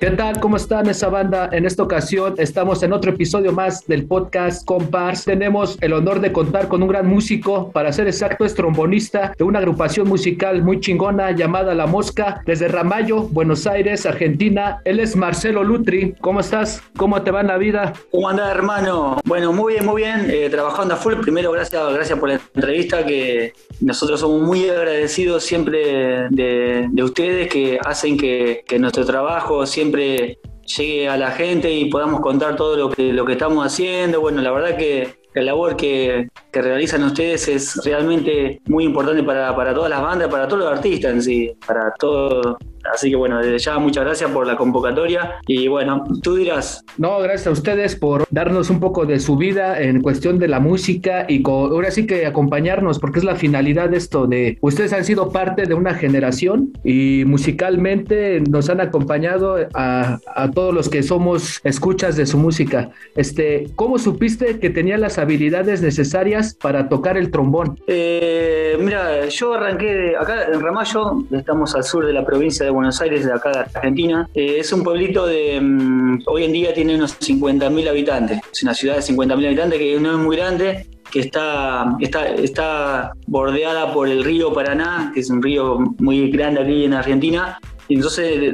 ¿Qué tal? ¿Cómo están esa banda? En esta ocasión estamos en otro episodio más del podcast Compars. Tenemos el honor de contar con un gran músico, para ser exacto es trombonista de una agrupación musical muy chingona llamada La Mosca, desde Ramallo, Buenos Aires, Argentina. Él es Marcelo Lutri. ¿Cómo estás? ¿Cómo te va en la vida? ¿Cómo andás, hermano? Bueno, muy bien, muy bien. Eh, trabajando a full. Primero, gracias, gracias por la entrevista, que nosotros somos muy agradecidos siempre de, ustedes que hacen que, que nuestro trabajo siempre llegue a la gente y podamos contar todo lo que, estamos haciendo. Bueno, la verdad que la labor que, que realizan ustedes es realmente muy importante para, para, todas las bandas, para todos los artistas en sí, para todo, Así que bueno, desde ya muchas gracias por la convocatoria y bueno, tú dirás. No, gracias a ustedes por darnos un poco de su vida en cuestión de la música y ahora sí que acompañarnos porque es la finalidad de esto de ustedes han sido parte de una generación y musicalmente nos han acompañado a, a todos los que somos escuchas de su música. Este, ¿cómo supiste que tenía las habilidades necesarias para tocar el trombón? Eh, mira, yo arranqué de acá en Ramallo, estamos al sur de la provincia de Buenos Aires, de acá de Argentina. Eh, es un pueblito de, mm, hoy en día tiene unos 50.000 habitantes. Es una ciudad de 50.000 habitantes que no es muy grande, que está, está, está bordeada por el río Paraná, que es un río muy grande aquí en Argentina. Y entonces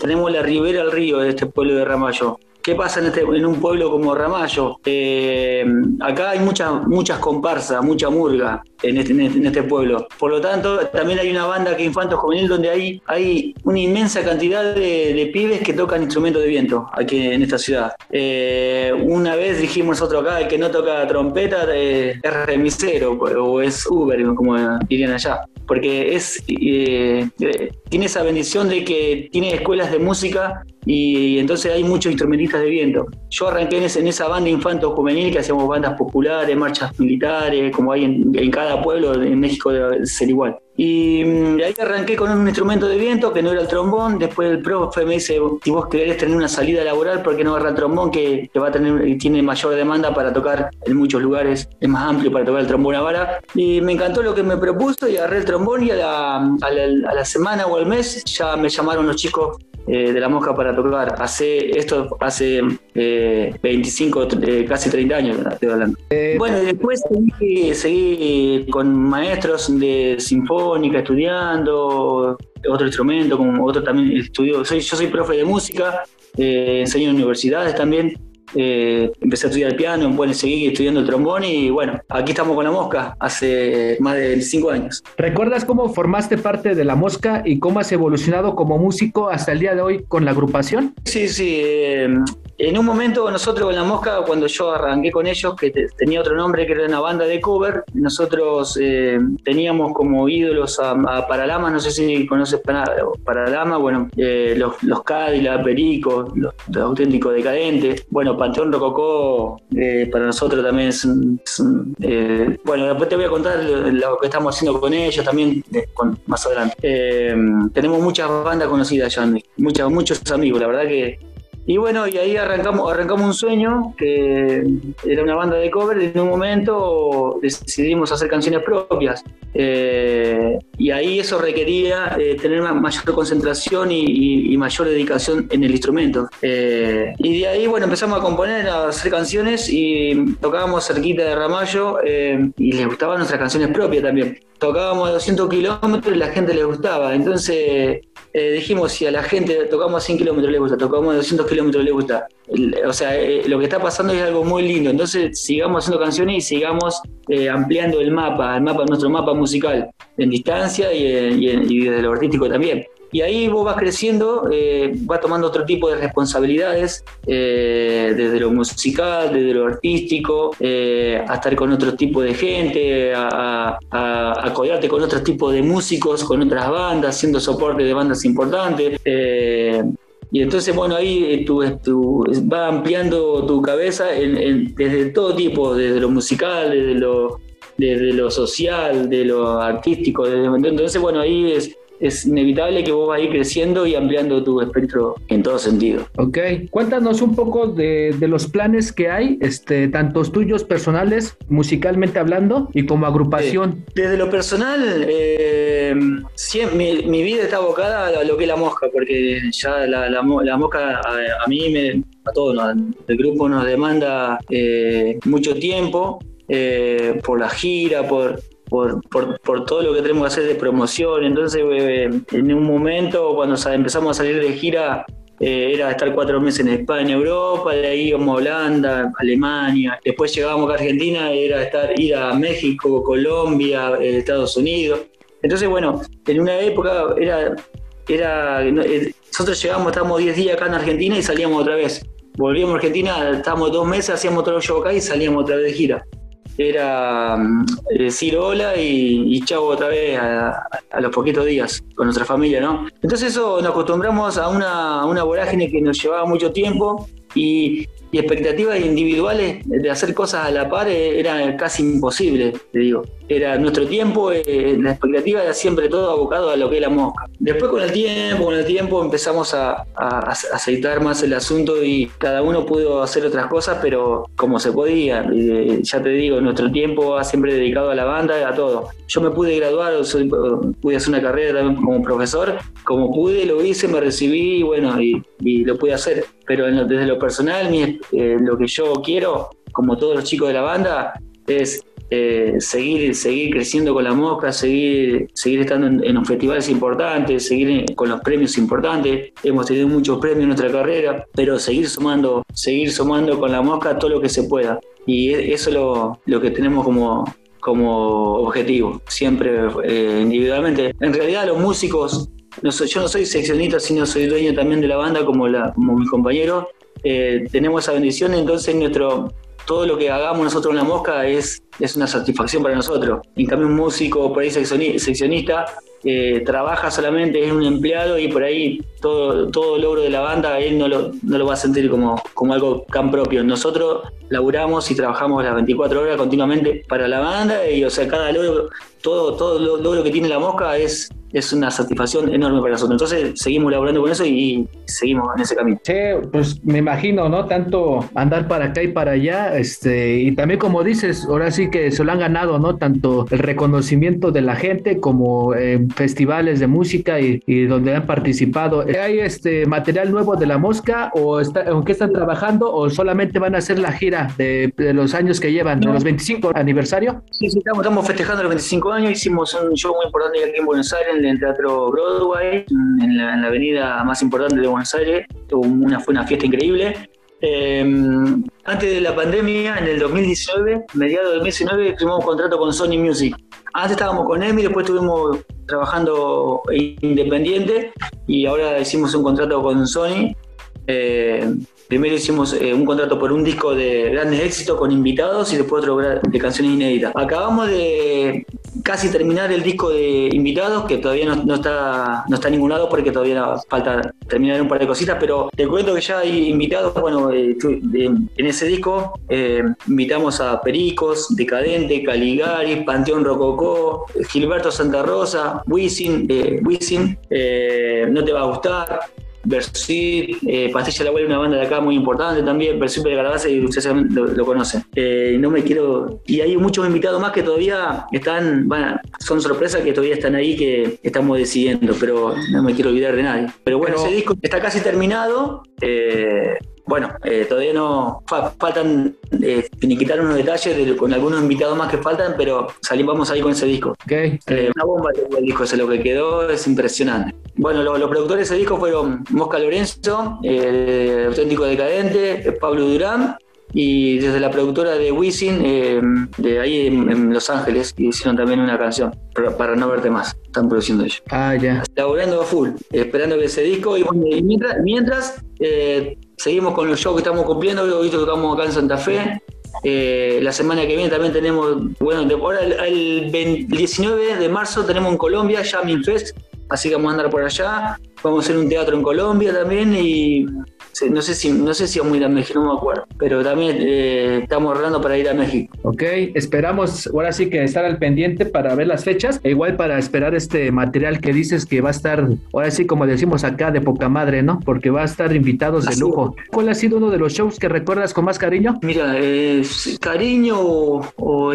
tenemos la ribera al río de este pueblo de Ramallo. ¿Qué pasa en, este, en un pueblo como Ramallo? Eh, acá hay muchas muchas comparsas, mucha murga en este, en este, pueblo. Por lo tanto, también hay una banda que Infanto Juvenil donde hay, hay una inmensa cantidad de, pibes que tocan instrumentos de viento aquí en esta ciudad. Eh, una vez dijimos nosotros acá, el que no toca trompeta eh, es remisero o es Uber, como dirían allá. Porque es, tiene esa bendición de que tiene escuelas de música y entonces hay muchos instrumentistas de viento. Yo arranqué en, esa banda infanto juvenil que hacíamos bandas populares, marchas militares, como hay en, cada pueblo en México debe ser igual. Y mm, ahí arranqué con un instrumento de viento que no era el trombón. Después el profe me dice: Si vos querés tener una salida laboral, ¿por qué no agarrar el trombón? Que, va a tener, tiene mayor demanda para tocar en muchos lugares, es más amplio para tocar el trombón a vara. Y me encantó lo que me propuso y agarré el trombón. Y a la, a la, a la semana o al mes ya me llamaron los chicos eh, de la mosca para tocar. Hace esto hace 25, eh, eh, casi 30 años estoy hablando. bueno, después seguí, con maestros de sinfónica estudiando otro instrumento, como otro también estudio. Soy, yo soy profe de música, enseño en universidades también. Eh, empecé a estudiar el piano, bueno, seguí estudiando el trombón y bueno, aquí estamos con la mosca hace más de 25 años. ¿Recuerdas cómo formaste parte de la mosca y cómo has evolucionado como músico hasta el día de hoy con la agrupación? Sí, sí. Eh, en un momento nosotros con La Mosca, cuando yo arranqué con ellos, que tenía otro nombre que era una banda de cover, nosotros eh, teníamos como ídolos a, Paralama, no sé si conoces Paralama, bueno, eh, los, los Cadillac, Perico, los, auténticos decadentes, bueno, Panteón Rococó eh, para nosotros también es, bueno, después te voy a contar lo, que estamos haciendo con ellos también más adelante. tenemos muchas bandas conocidas ya, muchas, muchos amigos, la verdad que y bueno, y ahí arrancamos, arrancamos un sueño, que era una banda de cover, y en un momento decidimos hacer canciones propias. Eh, y ahí eso requería eh, tener mayor concentración y, mayor dedicación en el instrumento. Eh, y de ahí, bueno, empezamos a componer, a hacer canciones y tocábamos cerquita de Ramallo y les gustaban nuestras canciones propias también. Tocábamos a 200 kilómetros y la gente les gustaba. Entonces eh, dijimos, si a la gente tocamos a 100 kilómetros le gusta, tocamos a 200 kilómetros le gusta. O sea, eh, lo que está pasando es algo muy lindo. Entonces, sigamos haciendo canciones y sigamos eh, ampliando el mapa, el mapa, nuestro mapa musical, en distancia y, y desde lo artístico también. Y ahí vos vas creciendo, eh, vas tomando otro tipo de responsabilidades, eh, desde lo musical, desde lo artístico, eh, a estar con otro tipo de gente, a, a, con otro tipo de músicos, con otras bandas, siendo soporte de bandas importantes. y entonces, bueno, ahí tú, va ampliando tu cabeza desde todo tipo, desde lo musical, desde lo, desde lo social, de lo artístico. Entonces, bueno, ahí es es inevitable que vos vas a ir creciendo y ampliando tu espectro en todo sentido. Ok, cuéntanos un poco de, los planes que hay, este, tantos tuyos personales, musicalmente hablando, y como agrupación. desde lo personal, eh, mi, vida está abocada a lo que es la mosca, porque ya la, mosca a, mí, me, a todos, el grupo nos demanda eh, mucho tiempo. Eh, por la gira, por, por, por, todo lo que tenemos que hacer de promoción. Entonces, eh, en un momento, cuando empezamos a salir de gira, eh, era estar cuatro meses en España, Europa, de ahí íbamos a Holanda, Alemania, después llegábamos a Argentina, era estar, ir a México, Colombia, eh, Estados Unidos. Entonces, bueno, en una época era, era nosotros llegábamos, estábamos 10 días acá en Argentina y salíamos otra vez. Volvíamos a Argentina, estábamos dos meses, hacíamos otro show acá y salíamos otra vez de gira era mm, decir hola y, y chau otra vez a, los poquitos días con nuestra familia, ¿no? Entonces eso nos acostumbramos a una, a una vorágine que nos llevaba mucho tiempo y, y expectativas individuales de hacer cosas a la par eh, era casi imposible, te digo. Era nuestro tiempo, eh, la expectativa era siempre todo abocado a lo que es la mosca. Después con el tiempo, con el tiempo empezamos a, aceitar más el asunto y cada uno pudo hacer otras cosas, pero como se podía. ya te digo, nuestro tiempo ha siempre dedicado a la banda, a todo. Yo me pude graduar, pude hacer una carrera también como profesor, como pude, lo hice, me recibí y bueno, y, lo pude hacer. Pero desde lo personal, mi, eh, lo que yo quiero, como todos los chicos de la banda, es eh, seguir, seguir creciendo con la mosca, seguir, seguir estando en, los festivales importantes, seguir con los premios importantes. Hemos tenido muchos premios en nuestra carrera, pero seguir sumando, seguir sumando con la mosca todo lo que se pueda. Y e, eso es lo, que tenemos como, objetivo, siempre eh, individualmente. En realidad los músicos, no yo no soy seccionista, sino soy dueño también de la banda como, la, como mis compañeros eh, tenemos esa bendición, entonces nuestro, todo lo que hagamos nosotros en la mosca es, es una satisfacción para nosotros. En cambio, un músico por ahí seccionista eh, trabaja solamente, es un empleado y por ahí todo, todo logro de la banda él no lo, no lo va a sentir como, como algo tan propio. Nosotros laburamos y trabajamos las 24 horas continuamente para la banda y o sea, cada logro, todo, todo logro que tiene la mosca es, es una satisfacción enorme para nosotros. Entonces seguimos laburando con eso y seguimos en ese camino. Sí, pues me imagino, ¿no? Tanto andar para acá y para allá, este, y también como dices, ahora sí que se lo han ganado, ¿no? Tanto el reconocimiento de la gente como en festivales de música y, donde han participado. ¿Hay este material nuevo de la mosca o está, en qué están trabajando o solamente van a hacer la gira de, los años que llevan, de los 25 aniversario? Sí, sí, estamos, estamos festejando los 25 años, hicimos un show muy importante aquí en Buenos Aires en el Teatro Broadway, en la, avenida más importante de Buenos Aires. Una, fue una fiesta increíble. Em, antes de la pandemia, en el 2019, mediados del 2019, firmamos un contrato con Sony Music. Antes estábamos con EMI, después estuvimos trabajando independiente y ahora hicimos un contrato con Sony. Eh, Primero hicimos eh, un contrato por un disco de grandes éxitos con invitados y después otro de canciones inéditas. Acabamos de casi terminar el disco de invitados, que todavía no, está, no está en ningún lado porque todavía falta terminar un par de cositas, pero te cuento que ya hay invitados, bueno, eh, en ese disco eh, invitamos a Pericos, Decadente, Caligari, Panteón Rococó, Gilberto Santa Rosa, Wisin, Wisin No Te Va a Gustar, Versi, eh, Pastilla la Abuela, una banda de acá muy importante también, Versi de Calabaza y ustedes lo, lo conocen. Eh, no me quiero. Y hay muchos invitados más que todavía están, bueno, son sorpresas que todavía están ahí que estamos decidiendo, pero no me quiero olvidar de nadie. Pero bueno, ese disco está casi terminado. Eh, bueno, eh, todavía no faltan eh, finiquitar unos detalles con algunos invitados más que faltan, pero salimos vamos ahí con ese disco. Okay. Eh, una bomba el disco, es lo que quedó, es impresionante. Bueno, los productores de ese disco fueron Mosca Lorenzo, el auténtico decadente, Pablo Durán y desde la productora de Wisin, de ahí en, Los Ángeles, hicieron también una canción, para, no verte más, están produciendo ellos. Ah, ya. Laborando a full, esperando que ese disco, y, mientras, mientras seguimos con los shows que estamos cumpliendo, hoy tocamos acá en Santa Fe. Eh, la semana que viene también tenemos, bueno, ahora el, 19 de marzo tenemos en Colombia Jamming Fest, así que vamos a andar por allá. Vamos a hacer un teatro en Colombia también y, no sé si no sé si vamos a ir a México, no me acuerdo, pero también eh, estamos ahorrando para ir a México. Ok, esperamos ahora sí que estar al pendiente para ver las fechas, e igual para esperar este material que dices que va a estar, ahora sí como decimos acá, de poca madre, ¿no? Porque va a estar invitados de lujo. ¿Cuál ha sido uno de los shows que recuerdas con más cariño? Mira, cariño o,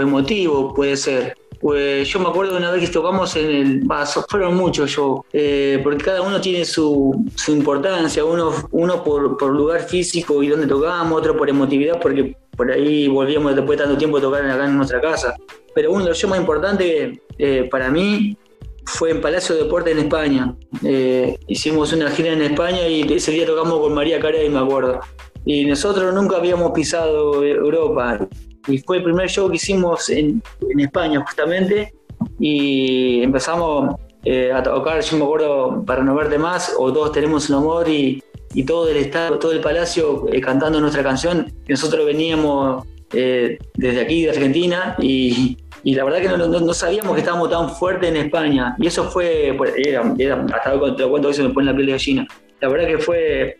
emotivo puede ser. Pues yo me acuerdo de una vez que tocamos en el. vaso fueron muchos shows, eh, porque cada uno tiene su, importancia, uno, uno por, lugar físico y donde tocamos, otro por emotividad, porque por ahí volvíamos después de tanto tiempo a tocar acá en nuestra casa. Pero uno de los shows más importantes eh, para mí fue en Palacio de Deporte en España. Eh, hicimos una gira en España y ese día tocamos con María Carey, me acuerdo. Y nosotros nunca habíamos pisado Europa y fue el primer show que hicimos en, en España justamente y empezamos eh, a tocar, yo me acuerdo, para no verte más, o todos tenemos un amor y, y todo el estado, todo el palacio eh, cantando nuestra canción. Nosotros veníamos eh, desde aquí, de Argentina, y, y la verdad que no, no, sabíamos que estábamos tan fuertes en España. Y eso fue, pues, hasta cuando te lo cuento, me pone la piel de gallina. La verdad que fue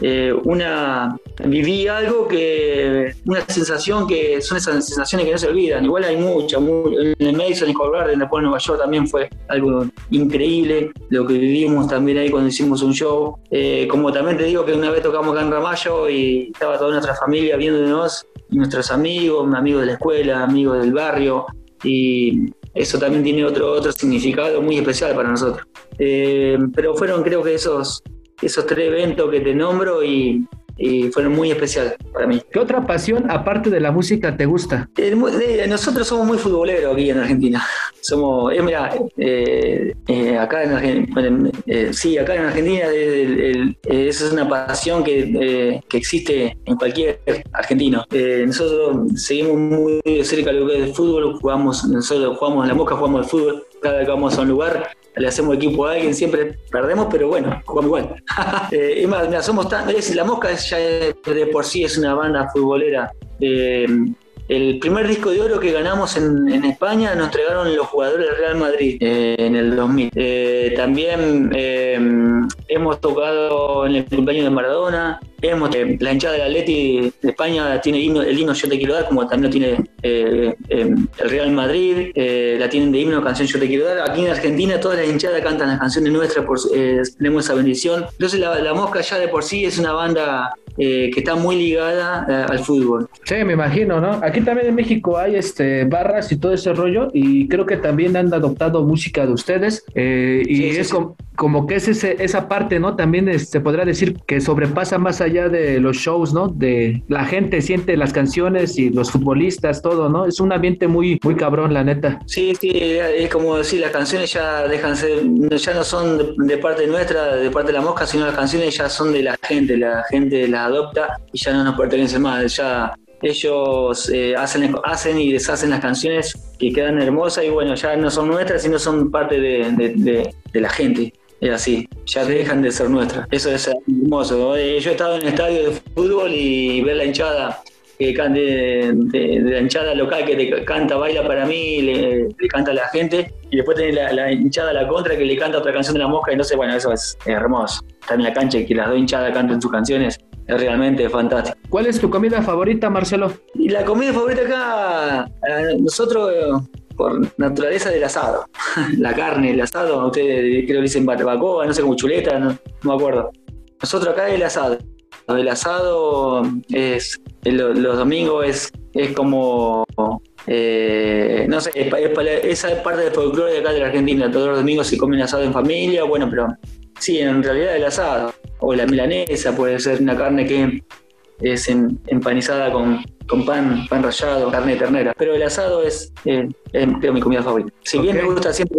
eh, una viví algo que una sensación que son esas sensaciones que no se olvidan igual hay muchas en el Madison Square Garden después en Nueva York también fue algo increíble lo que vivimos también ahí cuando hicimos un show eh, como también te digo que una vez tocamos acá en Ramallo y estaba toda nuestra familia viéndonos nuestros amigos amigos de la escuela amigos del barrio y eso también tiene otro, otro significado muy especial para nosotros. Eh, pero fueron creo que esos, esos tres eventos que te nombro y, fueron muy especiales para mí. ¿Qué otra pasión, aparte de la música, te gusta? nosotros somos muy futboleros aquí en Argentina. Somos, eh, mira, eh, eh, acá en Argentina, sí, acá en Argentina esa es una pasión que, que, existe en cualquier argentino. nosotros seguimos muy de cerca lo que es el fútbol, jugamos, nosotros jugamos en la mosca, jugamos el fútbol, cada vez que vamos a un lugar le hacemos equipo a alguien, siempre perdemos, pero bueno, jugamos igual. eh, es somos tan, la Mosca ya de por sí es una banda futbolera. Eh, el primer disco de oro que ganamos en, España nos entregaron los jugadores del Real Madrid eh, en el 2000. Eh, también hemos tocado en el cumpleaños de Maradona, Hemos, la hinchada del Atleti de España tiene el himno Yo te quiero dar, como también lo tiene eh, eh, el Real Madrid, eh, la tienen de himno canción Yo te quiero dar. Aquí en Argentina todas las hinchadas cantan las canciones nuestras, por, tenemos esa bendición. Entonces la, Mosca ya de por sí es una banda que está muy ligada al fútbol. Sí, me imagino, ¿no? Aquí también en México hay este barras y todo ese rollo y creo que también han adoptado música de ustedes y es Como, que es ese, esa parte, ¿no? También se este, podrá decir que sobrepasa más allá de los shows, ¿no? De la gente siente las canciones y los futbolistas, todo, ¿no? Es un ambiente muy, muy cabrón, la neta. Sí, sí, es como decir, las canciones ya dejan ser, ya no son de, parte nuestra, de parte de la mosca, sino las canciones ya son de la gente, la gente las adopta y ya no nos pertenecen más, ya ellos eh, hacen, hacen y deshacen las canciones que quedan hermosas y bueno, ya no son nuestras, sino son parte de la gente es así, ya dejan de ser nuestras. Eso es hermoso. Eh, yo he estado en el estadio de fútbol y ver la hinchada que de, de, la hinchada local que le canta, baila para mí, le, canta a la gente, y después tenés la, hinchada a la contra que le canta otra canción de la mosca, y no sé, bueno, eso es hermoso. Estar en la cancha y que las dos hinchadas canten sus canciones es realmente fantástico. ¿Cuál es tu comida favorita, Marcelo? Y la comida favorita acá, nosotros por naturaleza del asado. la carne, el asado, ustedes creo que dicen barbacoa, no sé, como chuleta, no, me acuerdo. Nosotros acá el asado. El asado es, los domingos es, es como, eh, no sé, esa es parte del folclore de acá de la Argentina. Todos los domingos se comen asado en familia, bueno, pero sí, en realidad el asado, o la milanesa puede ser una carne que es empanizada con, con pan, pan rallado, carne de ternera. Pero el asado es, eh, mi comida favorita. Si bien me gusta siempre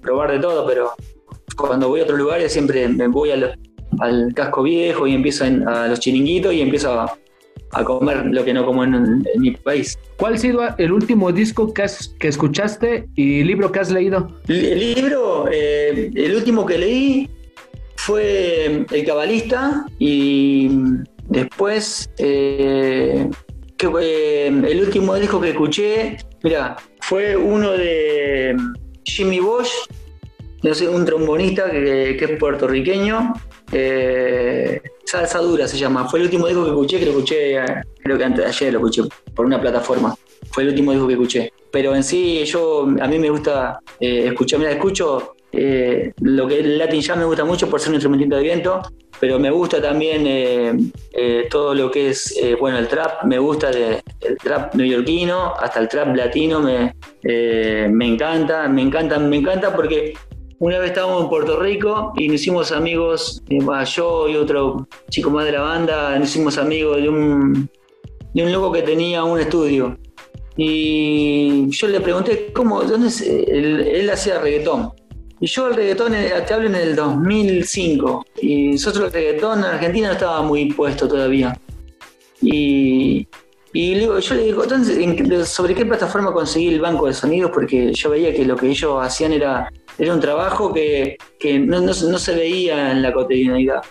probar de todo, pero cuando voy a otros lugares siempre me voy al, casco viejo y empiezo a los chiringuitos y empiezo a, comer lo que no como en, mi país. ¿Cuál ha sido el último disco que, que escuchaste y libro que has leído? El, libro, eh, el último que leí fue El Cabalista y después eh, que, eh, el último disco que escuché, mira, fue uno de Jimmy Bosch, un trombonista que, es puertorriqueño, Eh, Salsa Dura se llama. Fue el último disco que escuché, que lo escuché, creo que antes ayer lo escuché por una plataforma. Fue el último disco que escuché. Pero en sí, yo, a mí me gusta eh, escuchar, mira, escucho eh, lo que el Latin Jam me gusta mucho por ser un instrumento de viento, pero me gusta también eh, todo lo que es, bueno, el trap, me gusta de, el trap neoyorquino hasta el trap latino, me, me encanta, me encanta, me encanta porque una vez estábamos en Puerto Rico y nos hicimos amigos, yo y otro chico más de la banda, nos hicimos amigos de un, de un loco que tenía un estudio. Y yo le pregunté, ¿cómo? ¿Dónde Él, hacía reggaetón. Y yo el reggaetón, eh, te hablo en el 2005. Y nosotros el reggaetón en Argentina no estaba muy puesto todavía. Y, y yo le digo, entonces, ¿sobre qué plataforma conseguí el banco de sonidos? Porque yo veía que lo que ellos hacían era era un trabajo que, no, se veía en la cotidianidad.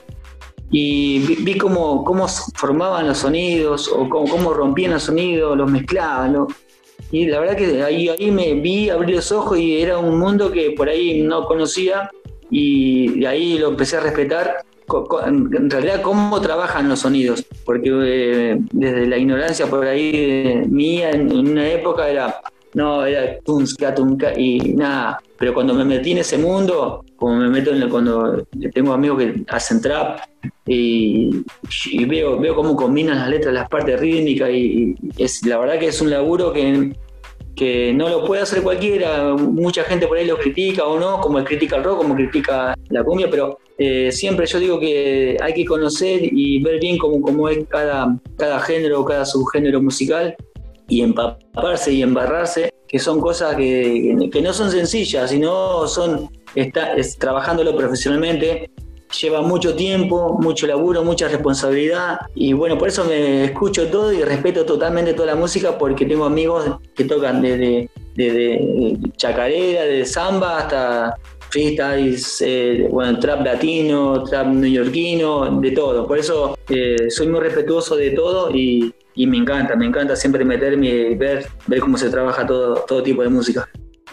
Y vi, cómo, cómo, formaban los sonidos o cómo, rompían los sonidos, los mezclaban. Y la verdad que ahí, ahí me vi, abrí los ojos y era un mundo que por ahí no conocía y de ahí lo empecé a respetar. En realidad, cómo trabajan los sonidos, porque eh, desde la ignorancia por ahí mía en una época era no, era tunska, tunka y nada. Pero cuando me metí en ese mundo, como me meto cuando tengo amigos que hacen trap y, veo, veo cómo combinan las letras, las partes rítmicas y, es la verdad que es un laburo que, que no lo puede hacer cualquiera. Mucha gente por ahí lo critica o no, como critica el rock, como critica la cumbia, pero eh, siempre yo digo que hay que conocer y ver bien cómo, cómo es cada, cada género, cada subgénero musical y empaparse y embarrarse, que son cosas que, no son sencillas, sino son está, trabajándolo profesionalmente, lleva mucho tiempo, mucho laburo, mucha responsabilidad y bueno, por eso me escucho todo y respeto totalmente toda la música porque tengo amigos que tocan desde, desde chacarera, de samba hasta freestyles, eh, bueno, trap latino, trap neoyorquino, de todo. Por eso eh, soy muy respetuoso de todo y, y me encanta, me encanta siempre meterme y ver, ver cómo se trabaja todo, todo tipo de música.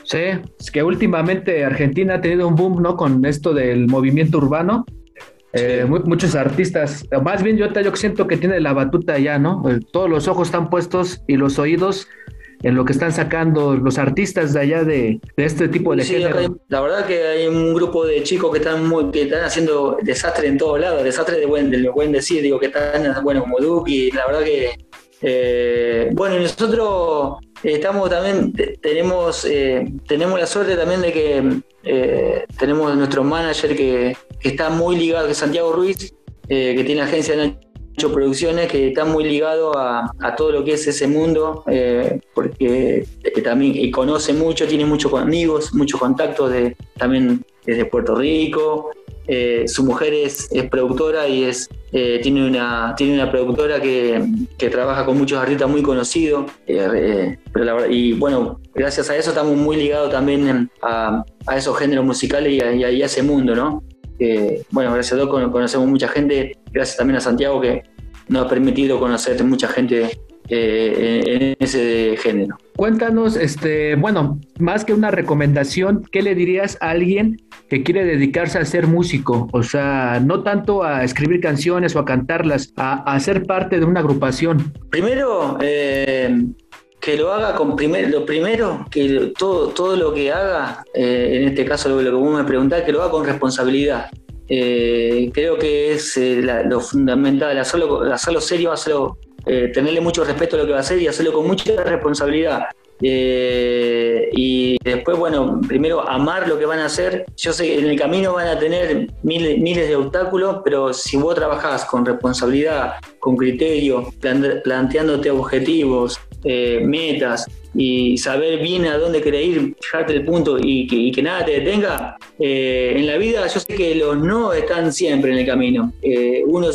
Sí, es que últimamente Argentina ha tenido un boom, ¿no? Con esto del movimiento urbano. Eh, muchos artistas, más bien yo, yo siento que tiene la batuta ya, ¿no? Eh, todos los ojos están puestos y los oídos en lo que están sacando los artistas de allá de, este tipo de sí, la verdad que hay un grupo de chicos que están muy, que están haciendo desastre en todos lados, desastre de buen, de buen decir, digo que están, bueno, como Duki, la verdad que eh, bueno, nosotros estamos también, tenemos, eh, tenemos la suerte también de que eh, tenemos nuestro manager que, está muy ligado, que es Santiago Ruiz, que tiene agencia de Nacho Producciones, que está muy ligado a, todo lo que es ese mundo, porque también y conoce mucho, tiene muchos amigos, muchos contactos de, también desde Puerto Rico, eh, su mujer es, productora y es, eh, tiene, una, tiene una productora que, trabaja con muchos artistas muy conocidos. Eh, y bueno, gracias a eso estamos muy ligados también a, esos géneros musicales y a, ese mundo, ¿no? bueno, gracias a Dios conocemos mucha gente, gracias también a Santiago que nos ha permitido conocer mucha gente en ese género. Cuéntanos, este, bueno, más que una recomendación, ¿qué le dirías a alguien que quiere dedicarse a ser músico? O sea, no tanto a escribir canciones o a cantarlas, a, ser parte de una agrupación. Primero, eh, que lo haga con primer, lo primero, que todo, todo lo que haga, eh, en este caso lo, que vos me preguntás, que lo haga con responsabilidad. Eh, creo que es lo fundamental, hacerlo, hacerlo serio, hacerlo eh, tenerle mucho respeto a lo que va a hacer y hacerlo con mucha responsabilidad. Eh, y después, bueno, primero amar lo que van a hacer. Yo sé que en el camino van a tener miles, miles de obstáculos, pero si vos trabajás con responsabilidad, con criterio, planteándote objetivos, eh, metas, y saber bien a dónde querés ir, fijarte el punto y que, nada te detenga, eh, en la vida yo sé que los no están siempre en el camino. Eh, uno,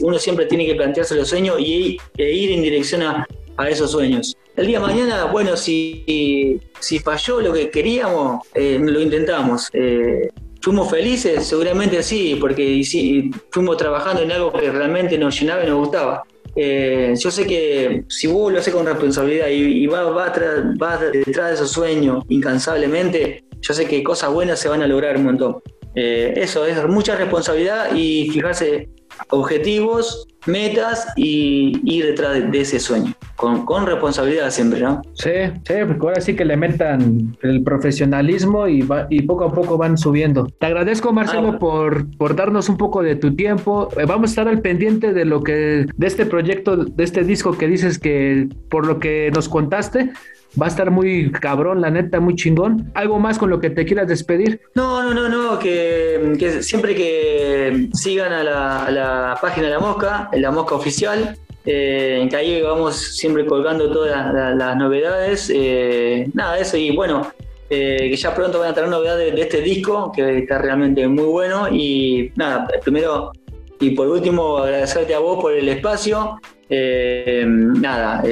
uno siempre tiene que plantearse los sueños y, e ir en dirección a, esos sueños. El día de mañana, bueno, si, si falló lo que queríamos, lo intentamos. ¿Fuimos felices? Seguramente sí, porque fuimos trabajando en algo que realmente nos llenaba y nos gustaba. Eh, yo sé que si vos lo haces con responsabilidad y, vas va, detrás de esos sueños incansablemente, yo sé que cosas buenas se van a lograr un montón. eh, eso es mucha responsabilidad y fijarse objetivos, metas y ir detrás de, ese sueño, con, con, responsabilidad siempre, ¿no? Sí, sí, porque ahora sí que le metan el profesionalismo y, y poco a poco van subiendo. Te agradezco, Marcelo, ah, por, por darnos un poco de tu tiempo. Eh, vamos a estar al pendiente de lo que, de este proyecto, de este disco que dices que, por lo que nos contaste, Va a estar muy cabrón, la neta, muy chingón. ¿Algo más con lo que te quieras despedir? No, no, no, no, que, siempre que sigan a la, página de La Mosca, La Mosca Oficial, eh, que ahí vamos siempre colgando todas las, novedades. Eh, nada, eso y bueno, eh, que ya pronto van a tener novedades de, este disco, que está realmente muy bueno. Y nada, primero y por último agradecerte a vos por el espacio. nada,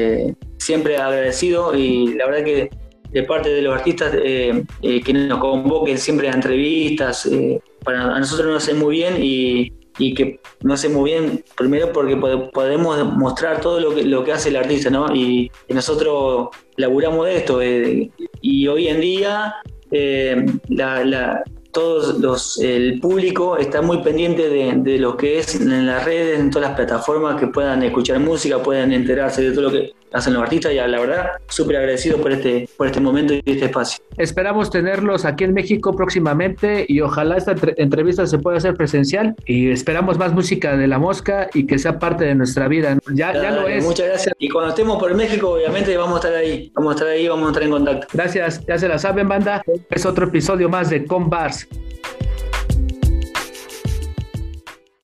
siempre agradecido y la verdad que de parte de los artistas eh, eh, que nos convoquen siempre a entrevistas, eh, para a nosotros nos hace muy bien y, que nos hace muy bien primero porque podemos mostrar todo lo que, lo que hace el artista, ¿no? Y, nosotros laburamos de esto y hoy en día la, todos los, el público está muy pendiente de, de, lo que es en las redes, en todas las plataformas que puedan escuchar música, puedan enterarse de todo lo que hacen los artistas y la verdad súper agradecido por este, por este momento y este espacio. Esperamos tenerlos aquí en México próximamente y ojalá esta entrevista se pueda hacer presencial y esperamos más música de La Mosca y que sea parte de nuestra vida. Ya, ya lo es. Muchas gracias. Y cuando estemos por México, obviamente vamos a estar ahí. Vamos a estar ahí, vamos a estar en contacto. Gracias, ya se la saben, banda. Es otro episodio más de Combars. Peace.